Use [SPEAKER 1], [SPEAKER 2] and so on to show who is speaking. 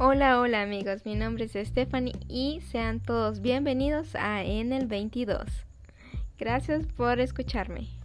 [SPEAKER 1] Hola, hola amigos, mi nombre es Stephanie y sean todos bienvenidos a En el 22. Gracias por escucharme.